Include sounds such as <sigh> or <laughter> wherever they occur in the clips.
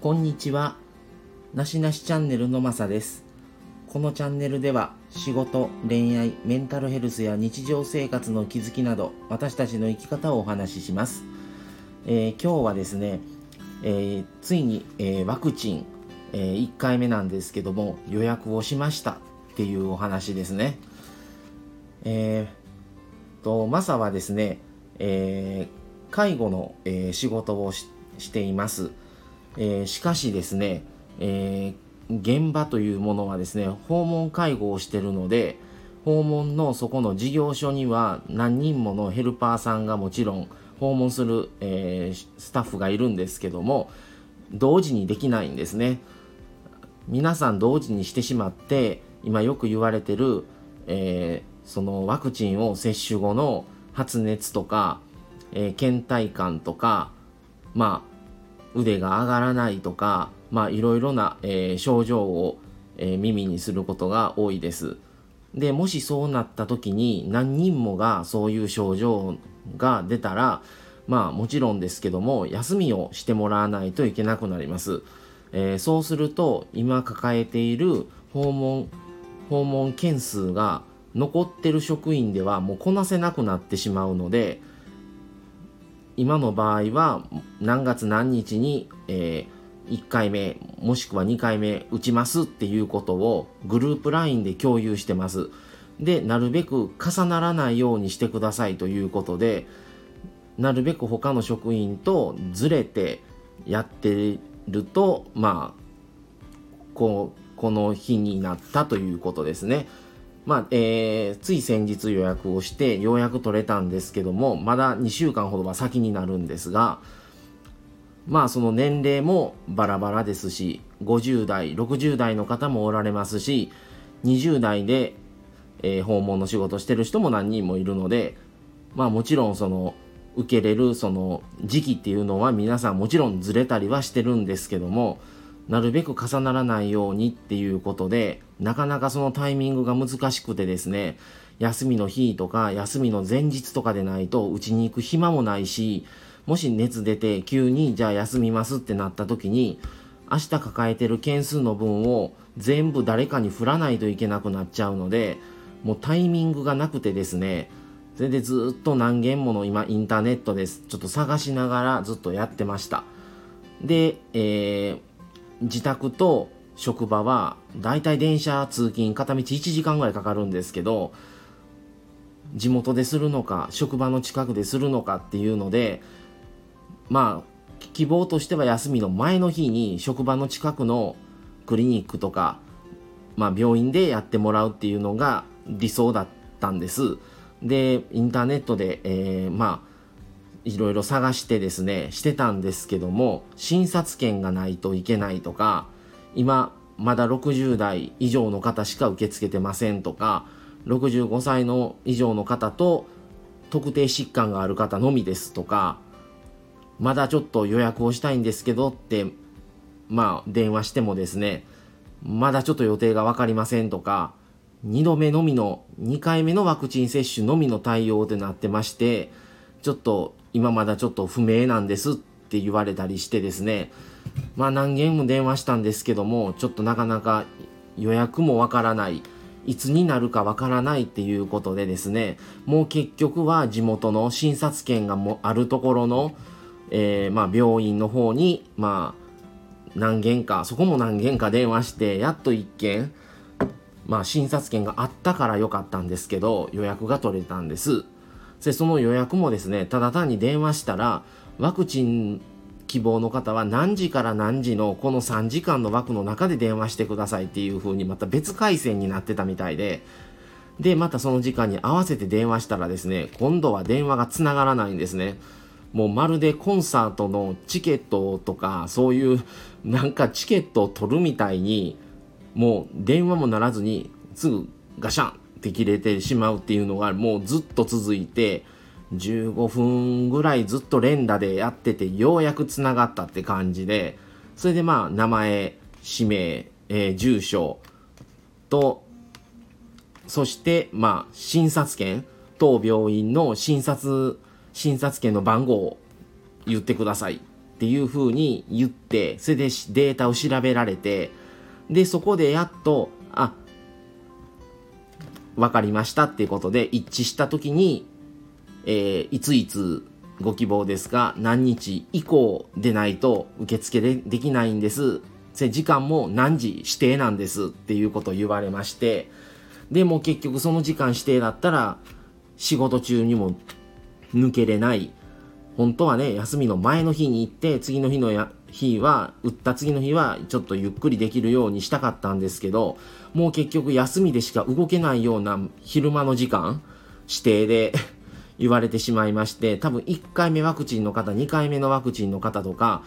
こんにちは。なしなしチャンネルのまさです。このチャンネルでは仕事、恋愛、メンタルヘルスや日常生活の気づきなど私たちの生き方をお話しします。えー今日はですね、えーついに、えーワクチン、え1回目なんですけども予約をしましたっていうお話ですね。えーとマサはですね、え介護の、え仕事をしています。えーしかしですね、えー現場というものはですね訪問介護をしてるので訪問のそこの事業所には何人ものヘルパーさんがもちろん訪問する、えースタッフがいるんですけども同時にできないんですね。皆さん同時にしてしまって今よく言われてる、えーそのワクチンを接種後の発熱とか、えー倦怠感とかまあ腕が上がらないとかまあいろいろな、えー症状を、えー耳にすることが多いです。でもしそうなった時に何人もがそういう症状が出たらまあもちろんですけども休みをしてもらわないといけなくなります、えーそうすると今抱えている訪問訪問件数が残ってる職員ではもうこなせなくなってしまうので今の場合は何月何日に、え1回目もしくは2回目打ちますっていうことをグループ LINE で共有してますでなるべく重ならないようにしてくださいということでなるべく他の職員とずれてやってるとまあこうこの日になったということですね。まあえーつい先日予約をしてようやく取れたんですけどもまだ2週間ほどは先になるんですがまあその年齢もバラバラですし50代60代の方もおられますし20代で、えー訪問の仕事してる人も何人もいるのでまあもちろんその受けれるその時期っていうのは皆さんもちろんずれたりはしてるんですけどもなるべく重ならないようにっていうことでなかなかそのタイミングが難しくてですね休みの日とか休みの前日とかでないとうちに行く暇もないしもし熱出て急にじゃあ休みますってなった時に明日抱えてる件数の分を全部誰かに振らないといけなくなっちゃうのでもうタイミングがなくてですねそれでずっと何件もの今インターネットです。ちょっと探しながらずっとやってました。で、えー自宅と職場はだいたい電車通勤片道1時間ぐらいかかるんですけど地元でするのか職場の近くでするのかっていうのでまあ希望としては休みの前の日に職場の近くのクリニックとか、まあ、病院でやってもらうっていうのが理想だったんです。でインターネットで、えーまあいろいろ探してですねしてたんですけども診察券がないといけないとか今まだ60代以上の方しか受け付けてませんとか65歳の以上の方と特定疾患がある方のみですとかまだちょっと予約をしたいんですけどってまあ電話してもですねまだちょっと予定が分かりませんとか2度目のみの2回目のワクチン接種のみの対応ってなってましてちょっと今まだちょっと不明なんですって言われたりしてですね。まあ何件も電話したんですけどもちょっとなかなか予約もわからない。いつになるかわからないっていうことでですね。もう結局は地元の診察券がもあるところの、えーまあ、病院の方にまあ何件かそこも何件か電話してやっと1件まあ診察券があったから良かったんですけど予約が取れたんです。でその予約もですねただ単に電話したらワクチン希望の方は何時から何時のこの3時間の枠の中で電話してくださいっていう風にまた別回線になってたみたいででまたその時間に合わせて電話したらですね今度は電話がつながらないんですね。もうまるでコンサートのチケットとかそういうなんかチケットを取るみたいにもう電話もならずにすぐガシャンて切れてしまうっていうのがもうずっと続いて15分ぐらいずっと連打でやっててようやくつながったって感じでそれでまあ名前氏名、えー住所とそしてまあ診察券当病院の診察診察券の番号を言ってくださいっていうふうに言ってそれでデータを調べられてでそこでやっと分かりましたっていうことで一致した時に、えー、いついつご希望ですが何日以降でないと受付でできないんです。時間も何時指定なんです。っていうことを言われまして。でも結局その時間指定だったら仕事中にも抜けれない。本当はね休みの前の日に行って次の日のや日は打った次の日はちょっとゆっくりできるようにしたかったんですけどもう結局休みでしか動けないような昼間の時間指定で <laughs> 言われてしまいまして多分1回目ワクチンの方2回目のワクチンの方とか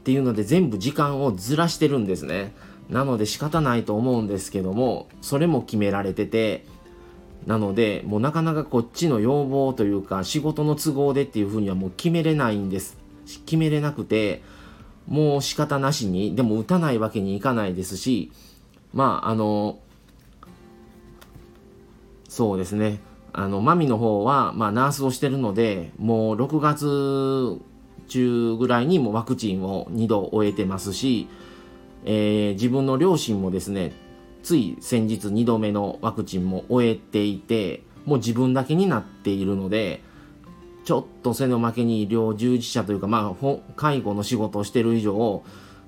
っていうので全部時間をずらしてるんですね。なので仕方ないと思うんですけどもそれも決められててなのでもうなかなかこっちの要望というか仕事の都合でっていうふうにはもう決めれないんです。決めれなくてもう仕方なしにでも打たないわけにいかないですしまああのそうですね。あのマミの方は、まあ、ナースをしてるのでもう6月中ぐらいにもワクチンを2度終えてますし、えー、自分の両親もですねつい先日2度目のワクチンも終えていてもう自分だけになっているのでちょっと背の負けに医療従事者というか、まあ、介護の仕事をしてる以上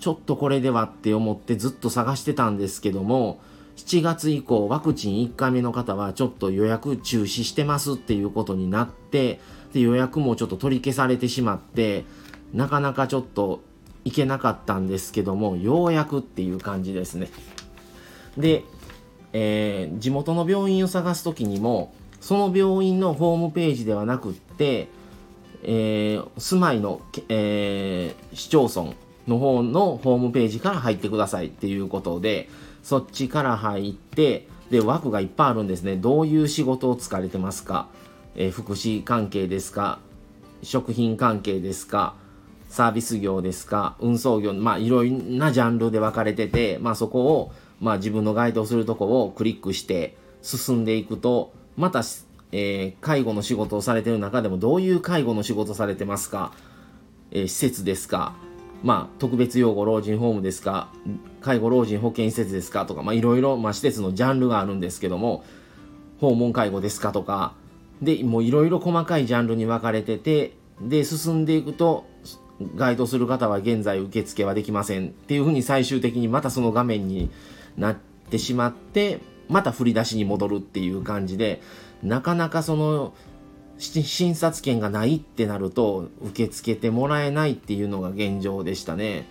ちょっとこれではって思ってずっと探してたんですけども7月以降ワクチン1回目の方はちょっと予約中止してますっていうことになってで予約もちょっと取り消されてしまってなかなかちょっと行けなかったんですけどもようやくっていう感じですね。で、えー、地元の病院を探す時にもその病院のホームページではなくって、えー、住まいの、えー、市町村の方のホームページから入ってくださいっていうことでそっちから入って、で、枠がいっぱいあるんですね。どういう仕事を疲れてますか、えー、福祉関係ですか？食品関係ですか？サービス業ですか？運送業、まあいろんなジャンルで分かれてて、まあそこを、まあ自分の該当するとこをクリックして進んでいくと、また、えー、介護の仕事をされてる中でもどういう介護の仕事されてますか、えー、施設ですか？まあ、特別養護老人ホームですか、介護老人保健施設ですか？とか、いろいろ、施設のジャンルがあるんですけども、訪問介護ですか？とか、で、もいろいろ細かいジャンルに分かれてて、で、進んでいくと、該当する方は現在受付はできませんっていうふうに最終的にまたその画面になってしまって、また振り出しに戻るっていう感じで、なかなかその診察券がないってなると受け付けてもらえないっていうのが現状でしたね。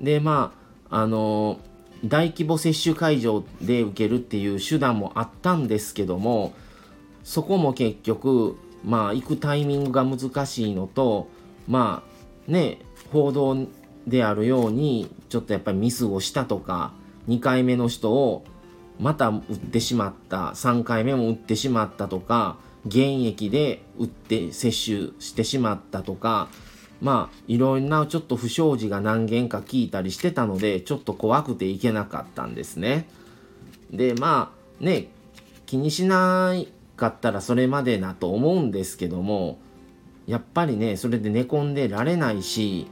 でまああの大規模接種会場で受けるっていう手段もあったんですけどもそこも結局まあ行くタイミングが難しいのとまあね報道であるようにちょっとやっぱりミスをしたとか2回目の人をまた打ってしまった3回目も打ってしまったとか現役で打って接種してしまったとかまあいろんなちょっと不祥事が何件か聞いたりしてたのでちょっと怖くていけなかったんですね。でまあね気にしなかったらそれまでなと思うんですけどもやっぱりねそれで寝込んでられないし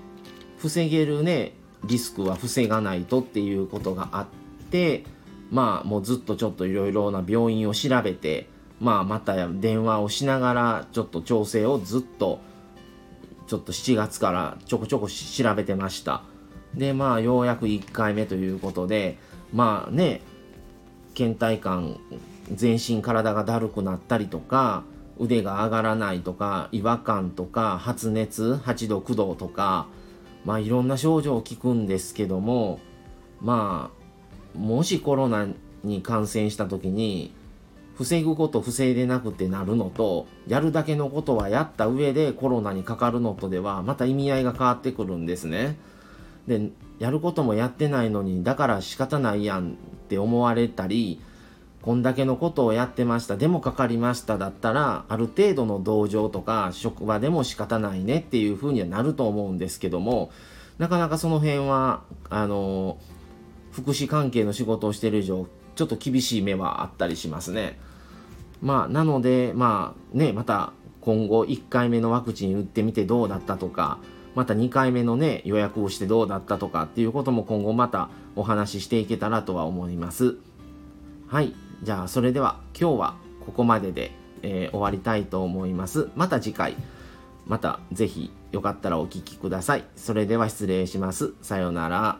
防げるねリスクは防がないとっていうことがあってまあもうずっとちょっといろいろな病院を調べてまあ、また電話をしながらちょっと調整をずっとちょっと7月からちょこちょこ調べてました。でまあようやく1回目ということでまあね倦怠感全身体がだるくなったりとか腕が上がらないとか違和感とか発熱8度9度とかまあいろんな症状を聞くんですけどもまあもしコロナに感染した時に防ぐこと防いでなくてなるのとやるだけのことはやった上でコロナにかかるのとではまた意味合いが変わってくるんですね。でやることもやってないのにだから仕方ないやんって思われたりこんだけのことをやってましたでもかかりましただったらある程度の同情とか職場でも仕方ないねっていうふうにはなると思うんですけどもなかなかその辺はあの福祉関係の仕事をしてる以上ちょっと厳しい目はあったりしますね。まあ、なので、まあね、また今後1回目のワクチン打ってみてどうだったとか、また2回目のね予約をしてどうだったとかっていうことも今後またお話ししていけたらとは思いますはいじゃあそれでは今日はここまでで、えー、終わりたいと思います。また次回、また是非よかったらお聴きください。それでは失礼します。さようなら。